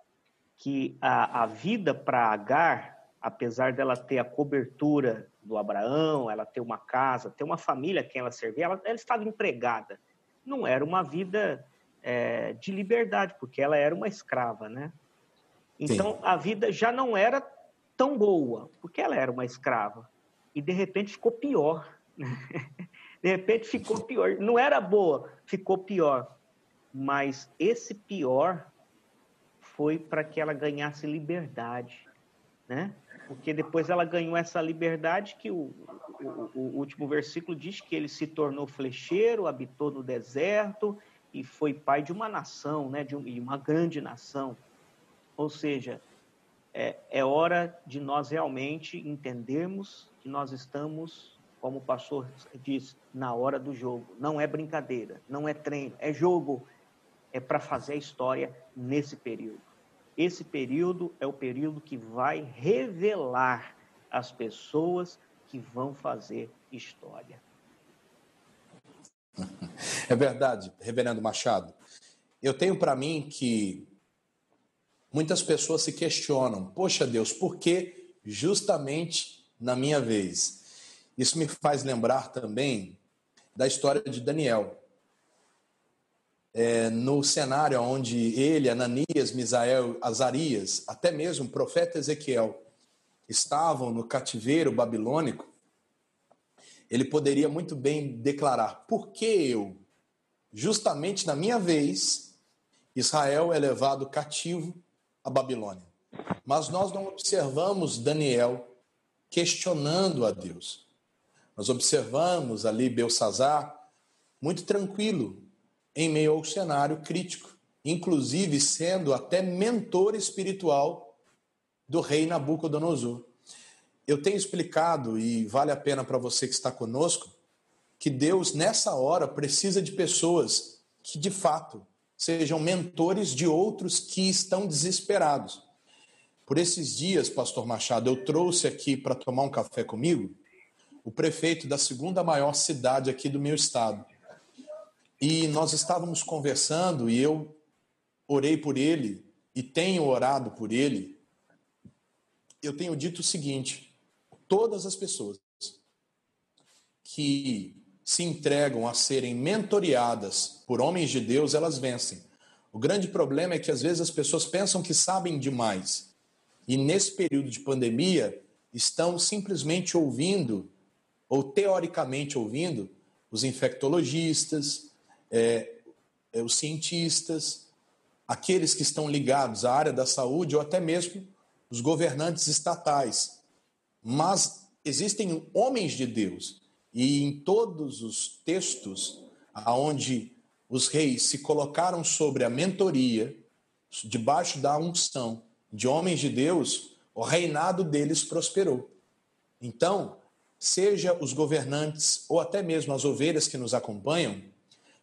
que a, a vida para Agar, apesar dela ter a cobertura do Abraão, ela ter uma casa, ter uma família a quem ela servia, ela, ela estava empregada não era uma vida é, de liberdade, porque ela era uma escrava, né? Então Sim. a vida já não era tão boa, porque ela era uma escrava. E de repente ficou pior. [LAUGHS] de repente ficou pior. Não era boa, ficou pior. Mas esse pior foi para que ela ganhasse liberdade, né? Porque depois ela ganhou essa liberdade que o, o, o, último versículo diz que ele se tornou flecheiro, habitou no deserto e foi pai de uma nação, né, de uma grande nação. Ou seja, é, é hora de nós realmente entendermos que nós estamos, como o pastor diz, na hora do jogo. Não é brincadeira, não é treino, é jogo. É para fazer a história nesse período. Esse período é o período que vai revelar as pessoas que vão fazer história. [LAUGHS]
É verdade, Reverendo Machado. Eu tenho para mim que muitas pessoas se questionam: poxa Deus, por que justamente na minha vez? Isso me faz lembrar também da história de Daniel. É, no cenário onde ele, Ananias, Misael, Azarias, até mesmo o profeta Ezequiel estavam no cativeiro babilônico, ele poderia muito bem declarar: por que eu, justamente na minha vez, Israel é levado cativo à Babilônia? Mas nós não observamos Daniel questionando a Deus. Nós observamos ali Belsazar muito tranquilo em meio ao cenário crítico, inclusive sendo até mentor espiritual do rei Nabucodonosor. Eu tenho explicado, e vale a pena para você que está conosco, que Deus, nessa hora, precisa de pessoas que, de fato, sejam mentores de outros que estão desesperados. Por esses dias, Pastor Machado, eu trouxe aqui para tomar um café comigo o prefeito da segunda maior cidade aqui do meu estado. E nós estávamos conversando e eu orei por ele e tenho orado por ele. Eu tenho dito o seguinte: todas as pessoas que se entregam a serem mentoreadas por homens de Deus, elas vencem. O grande problema é que às vezes as pessoas pensam que sabem demais. E nesse período de pandemia, estão simplesmente ouvindo, ou teoricamente ouvindo, os infectologistas, é, é, os cientistas, aqueles que estão ligados à área da saúde ou até mesmo os governantes estatais. Mas existem homens de Deus e em todos os textos aonde os reis se colocaram sobre a mentoria, debaixo da unção de homens de Deus, o reinado deles prosperou. Então, seja os governantes ou até mesmo as ovelhas que nos acompanham,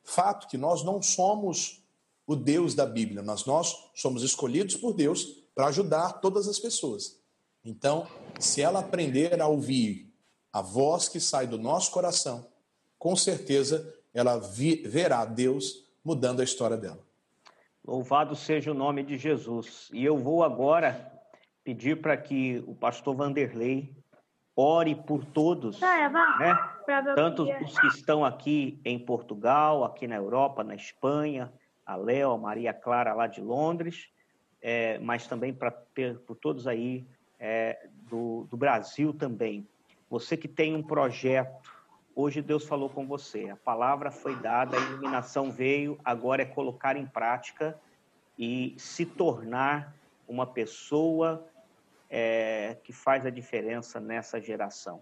fato que nós não somos o Deus da Bíblia, mas nós somos escolhidos por Deus para ajudar todas as pessoas. Então, se ela aprender a ouvir a voz que sai do nosso coração, com certeza ela verá Deus mudando a história dela.
Louvado seja o nome de Jesus. E eu vou agora pedir para que o pastor Vanderlei ore por todos, né? tanto os que estão aqui em Portugal, aqui na Europa, na Espanha, a Léo, a Maria Clara lá de Londres, é, mas também para por todos aí é, do, do Brasil também. Você que tem um projeto, hoje Deus falou com você, a palavra foi dada, a iluminação veio, agora é colocar em prática e se tornar uma pessoa é, que faz a diferença nessa geração.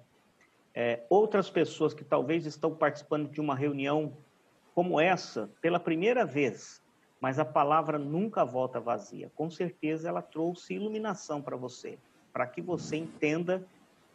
É, outras pessoas que talvez estão participando de uma reunião como essa pela primeira vez, mas a palavra nunca volta vazia. Com certeza ela trouxe iluminação para você, para que você entenda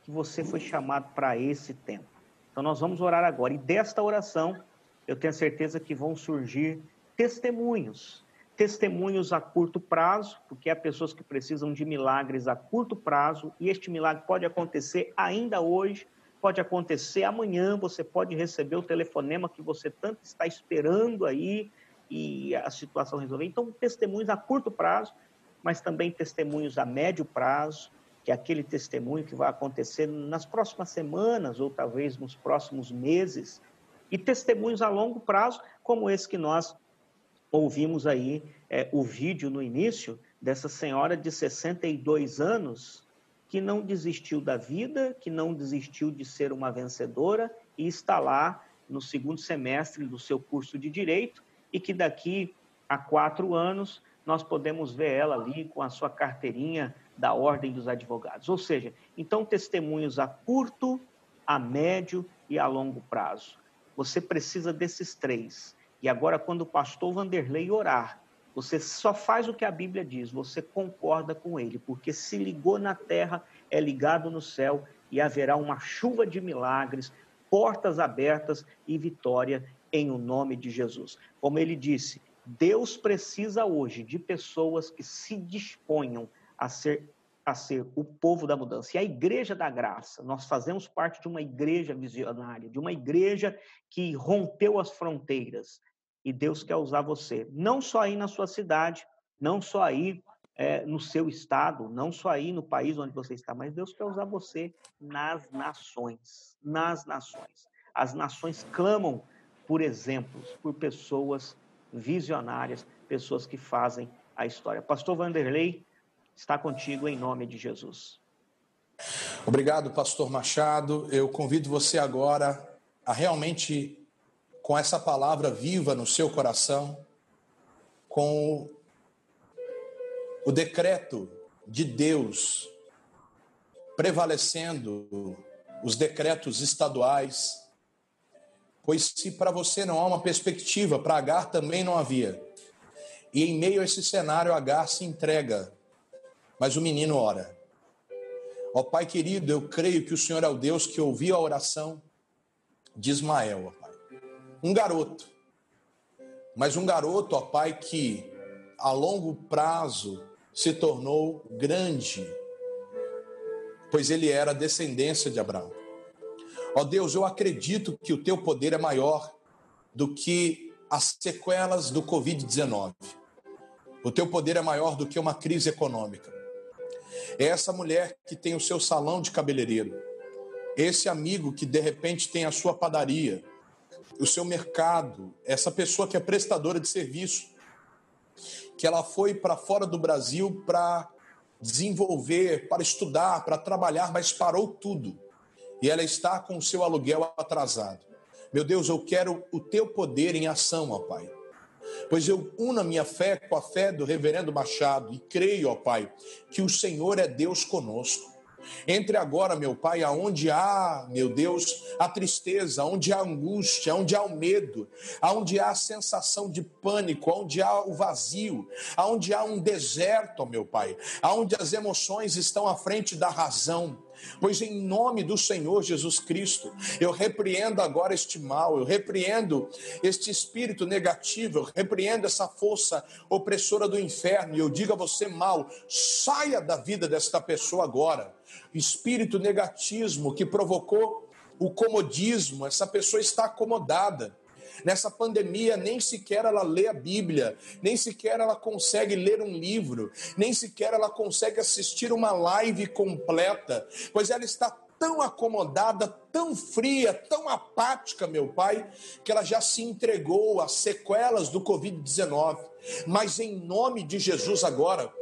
que você foi chamado para esse tempo. Então nós vamos orar agora. E desta oração, eu tenho certeza que vão surgir testemunhos. Testemunhos a curto prazo, porque há pessoas que precisam de milagres a curto prazo, e este milagre pode acontecer ainda hoje, pode acontecer amanhã, você pode receber o telefonema que você tanto está esperando aí e a situação resolver. Então, testemunhos a curto prazo, mas também testemunhos a médio prazo, que é aquele testemunho que vai acontecer nas próximas semanas ou talvez nos próximos meses, e testemunhos a longo prazo, como esse que nós ouvimos aí, é, o vídeo no início, dessa senhora de 62 anos que não desistiu da vida, que não desistiu de ser uma vencedora e está lá no segundo semestre do seu curso de direito e que daqui a quatro anos nós podemos ver ela ali com a sua carteirinha da Ordem dos Advogados. Ou seja, então testemunhos a curto, a médio e a longo prazo. Você precisa desses três. E agora, quando o pastor Vanderlei orar, você só faz o que a Bíblia diz, você concorda com ele, porque se ligou na terra, é ligado no céu e haverá uma chuva de milagres, portas abertas e vitória em o nome de Jesus. Como ele disse, Deus precisa hoje de pessoas que se disponham a ser a ser o povo da mudança. E a igreja da graça, nós fazemos parte de uma igreja visionária, de uma igreja que rompeu as fronteiras. E Deus quer usar você, não só aí na sua cidade, não só aí é, no seu estado, não só aí no país onde você está, mas Deus quer usar você nas nações. Nas nações. As nações clamam por exemplos, por pessoas visionárias, pessoas que fazem a história. Pastor Vanderlei, está contigo em nome de Jesus.
Obrigado, pastor Machado. Eu convido você agora a realmente, com essa palavra viva no seu coração, com o decreto de Deus prevalecendo os decretos estaduais, pois se para você não há uma perspectiva, para Agar também não havia. E em meio a esse cenário, Agar se entrega, mas o menino ora. Ó Pai querido, eu creio que o Senhor é o Deus que ouviu a oração de Ismael. Um garoto, mas um garoto, ó Pai, que a longo prazo se tornou grande, pois ele era descendência de Abraão. Ó Deus, eu acredito que o teu poder é maior do que as sequelas do Covid-19. O teu poder é maior do que uma crise econômica. É essa mulher que tem o seu salão de cabeleireiro, esse amigo que de repente tem a sua padaria, o seu mercado, essa pessoa que é prestadora de serviço, que ela foi para fora do Brasil para desenvolver, para estudar, para trabalhar, mas parou tudo. E ela está com o seu aluguel atrasado. Meu Deus, eu quero o teu poder em ação, ó Pai. Pois eu uno a minha fé com a fé do reverendo Machado e creio, ó Pai, que o Senhor é Deus conosco. Entre agora, meu Pai, aonde há, meu Deus, a tristeza, onde há angústia, onde há o medo, aonde há a sensação de pânico, onde há o vazio, aonde há um deserto, meu Pai, aonde as emoções estão à frente da razão. Pois em nome do Senhor Jesus Cristo, eu repreendo agora este mal, eu repreendo este espírito negativo, eu repreendo essa força opressora do inferno, e eu digo a você, mal, saia da vida desta pessoa agora. Espírito negatismo que provocou o comodismo, essa pessoa está acomodada. Nessa pandemia, nem sequer ela lê a Bíblia, nem sequer ela consegue ler um livro, nem sequer ela consegue assistir uma live completa, pois ela está tão acomodada, tão fria, tão apática, meu pai, que ela já se entregou às sequelas do Covid-19. Mas em nome de Jesus agora,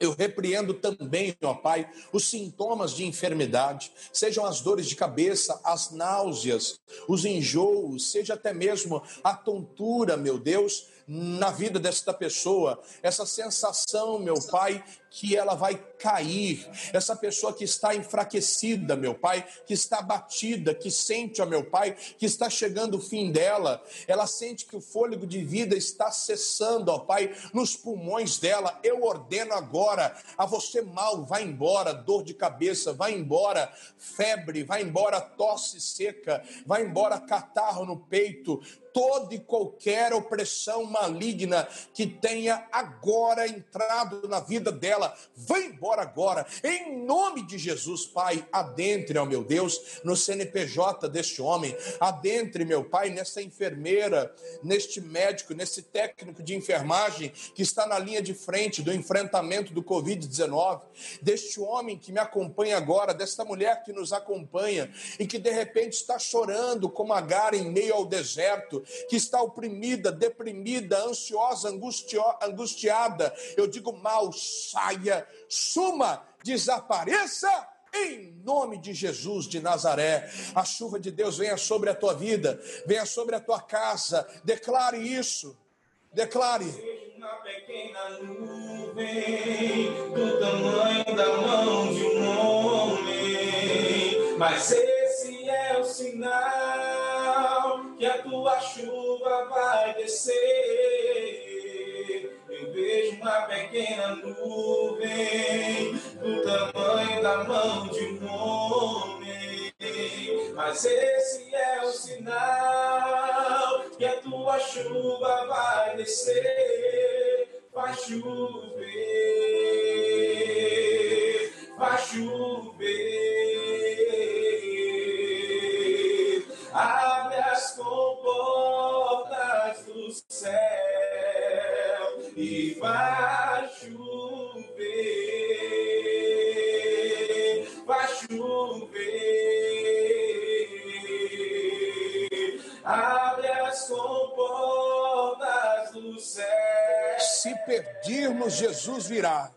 eu repreendo também, ó Pai, os sintomas de enfermidade, sejam as dores de cabeça, as náuseas, os enjoos, seja até mesmo a tontura, meu Deus, na vida desta pessoa, essa sensação, meu Pai, que ela vai cair. Essa pessoa que está enfraquecida, meu Pai, que está abatida, que sente, ó meu Pai, que está chegando o fim dela. Ela sente que o fôlego de vida está cessando, ó Pai, nos pulmões dela. Eu ordeno agora a você mal, vai embora, dor de cabeça, vai embora, febre, vai embora, tosse seca, vai embora, catarro no peito, toda e qualquer opressão maligna que tenha agora entrado na vida dela, vai embora agora, em nome de Jesus, Pai. Adentre, ó meu Deus, no CNPJ deste homem, adentre, meu Pai, nessa enfermeira, neste médico, nesse técnico de enfermagem que está na linha de frente do enfrentamento do Covid-19, deste homem que me acompanha agora, desta mulher que nos acompanha e que de repente está chorando como Agar em meio ao deserto que está oprimida, deprimida, ansiosa, angustiada, eu digo mal, saia, suma, desapareça em nome de Jesus de Nazaré. A chuva de Deus venha sobre a tua vida, venha sobre a tua casa. Declare isso. Declare.
Uma pequena nuvem do tamanho da mão de um homem, mas esse é o sinal que a tua chuva vai descer. Vejo uma pequena nuvem do tamanho da mão de um homem, mas esse é o sinal que a tua chuva vai descer, vai chover, vai chover. Abre as comportas do céu e vai chover, vai chover. Abre as comportas do céu.
Se perdirmos, Jesus virá.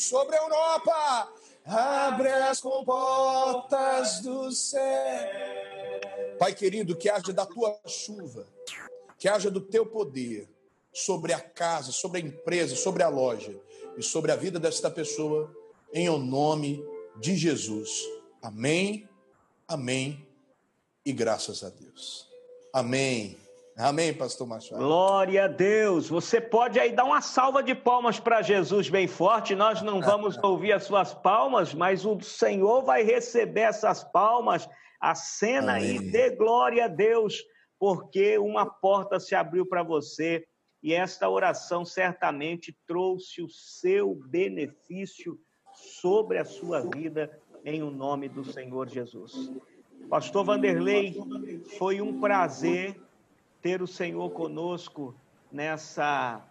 Sobre a Europa. Abre as comportas do céu. Pai querido, que haja da tua chuva, que haja do teu poder sobre a casa, sobre a empresa, sobre a loja e sobre a vida desta pessoa, em o nome de Jesus. Amém, amém e graças a Deus. Amém. Amém, pastor Machado.
Glória a Deus. Você pode aí dar uma salva de palmas para Jesus bem forte. Nós não [LAUGHS] vamos ouvir as suas palmas, mas o Senhor vai receber essas palmas. A cena aí, dê glória a Deus, porque uma porta se abriu para você e esta oração certamente trouxe o seu benefício sobre a sua vida em o nome do Senhor Jesus. Pastor Vanderlei, foi um prazer ter o Senhor conosco nessa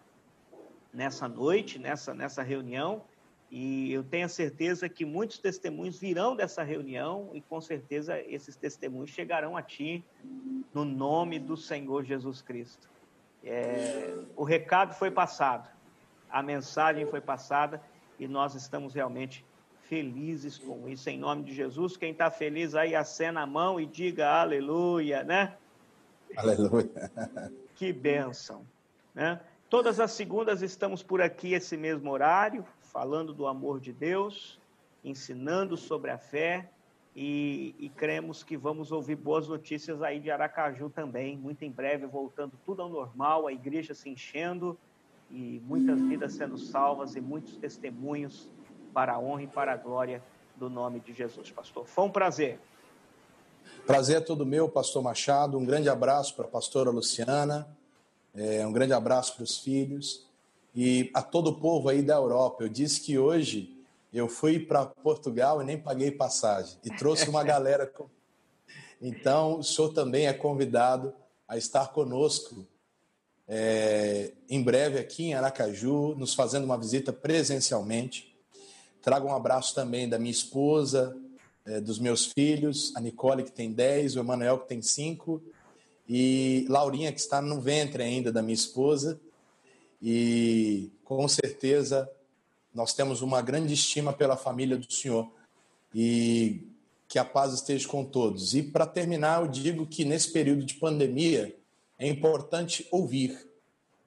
nessa noite, nessa nessa reunião, e eu tenho a certeza que muitos testemunhos virão dessa reunião e com certeza esses testemunhos chegarão a ti no nome do Senhor Jesus Cristo. É, o recado foi passado, a mensagem foi passada e nós estamos realmente felizes com isso. Em nome de Jesus, quem está feliz aí, acena a mão e diga aleluia, né?
Aleluia.
Que bênção. Né? Todas as segundas estamos por aqui, esse mesmo horário, falando do amor de Deus, ensinando sobre a fé e, e, cremos que vamos ouvir boas notícias aí de Aracaju também, muito em breve, voltando tudo ao normal, a igreja se enchendo e muitas vidas sendo salvas e muitos testemunhos para a honra e para a glória do nome de Jesus, pastor. Foi um prazer.
Prazer é todo meu, pastor Machado. Um grande abraço para a pastora Luciana, é, um grande abraço para os filhos e a todo o povo aí da Europa. Eu disse que hoje eu fui para Portugal e nem paguei passagem e trouxe uma [LAUGHS] galera. Com... Então, o senhor também é convidado a estar conosco é, em breve aqui em Aracaju, nos fazendo uma visita presencialmente. Trago um abraço também da minha esposa, é, dos meus filhos, a Nicole, que tem 10, o Emanuel, que tem 5, e Laurinha, que está no ventre ainda da minha esposa. E com certeza nós temos uma grande estima pela família do Senhor e que a paz esteja com todos. E para terminar, eu digo que nesse período de pandemia é importante ouvir,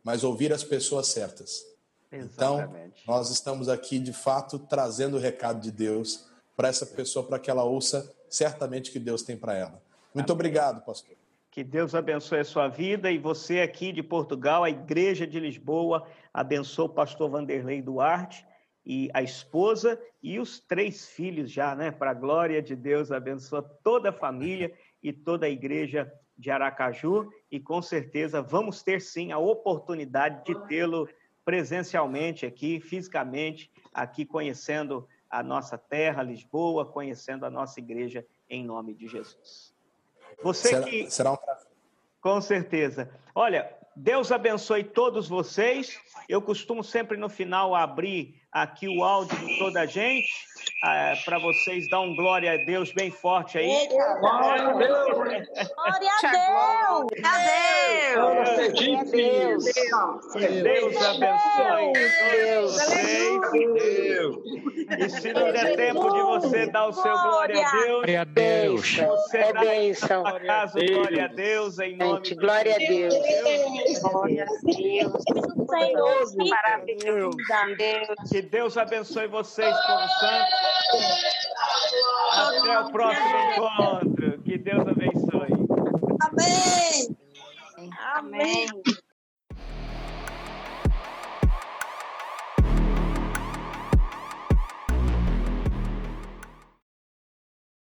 mas ouvir as pessoas certas. Então, Exatamente. Então, nós estamos aqui de fato trazendo o recado de Deus para essa pessoa, para que ela ouça certamente que Deus tem para ela. Muito Amém. obrigado, pastor.
Que Deus abençoe a sua vida e você aqui de Portugal, a Igreja de Lisboa, abençoe o pastor Vanderlei Duarte e a esposa e os três filhos já, né? Para a glória de Deus, abençoa toda a família e toda a igreja de Aracaju e com certeza vamos ter sim a oportunidade de tê-lo presencialmente aqui, fisicamente, aqui conhecendo a nossa terra, Lisboa, conhecendo a nossa igreja em nome de Jesus. Você
será,
que
será um prazer.
Com certeza. Olha, Deus abençoe todos vocês. Eu costumo sempre no final abrir aqui o áudio de toda a gente, é, para vocês dar um glória a Deus bem forte aí.
Glória a Deus! Glória a Deus! Glória a
Deus! Deus abençoe todos vocês. E se não der tempo de você dar o seu glória a Deus,
glória a Deus.
você
é
dá
bênção.
Casa, glória a Deus em nome
Gente, glória a Deus.
Glória a Deus. Senhor, maravilhoso.
Que Deus abençoe vocês, como santos. Até o próximo encontro. Que Deus abençoe.
Amém. Amém.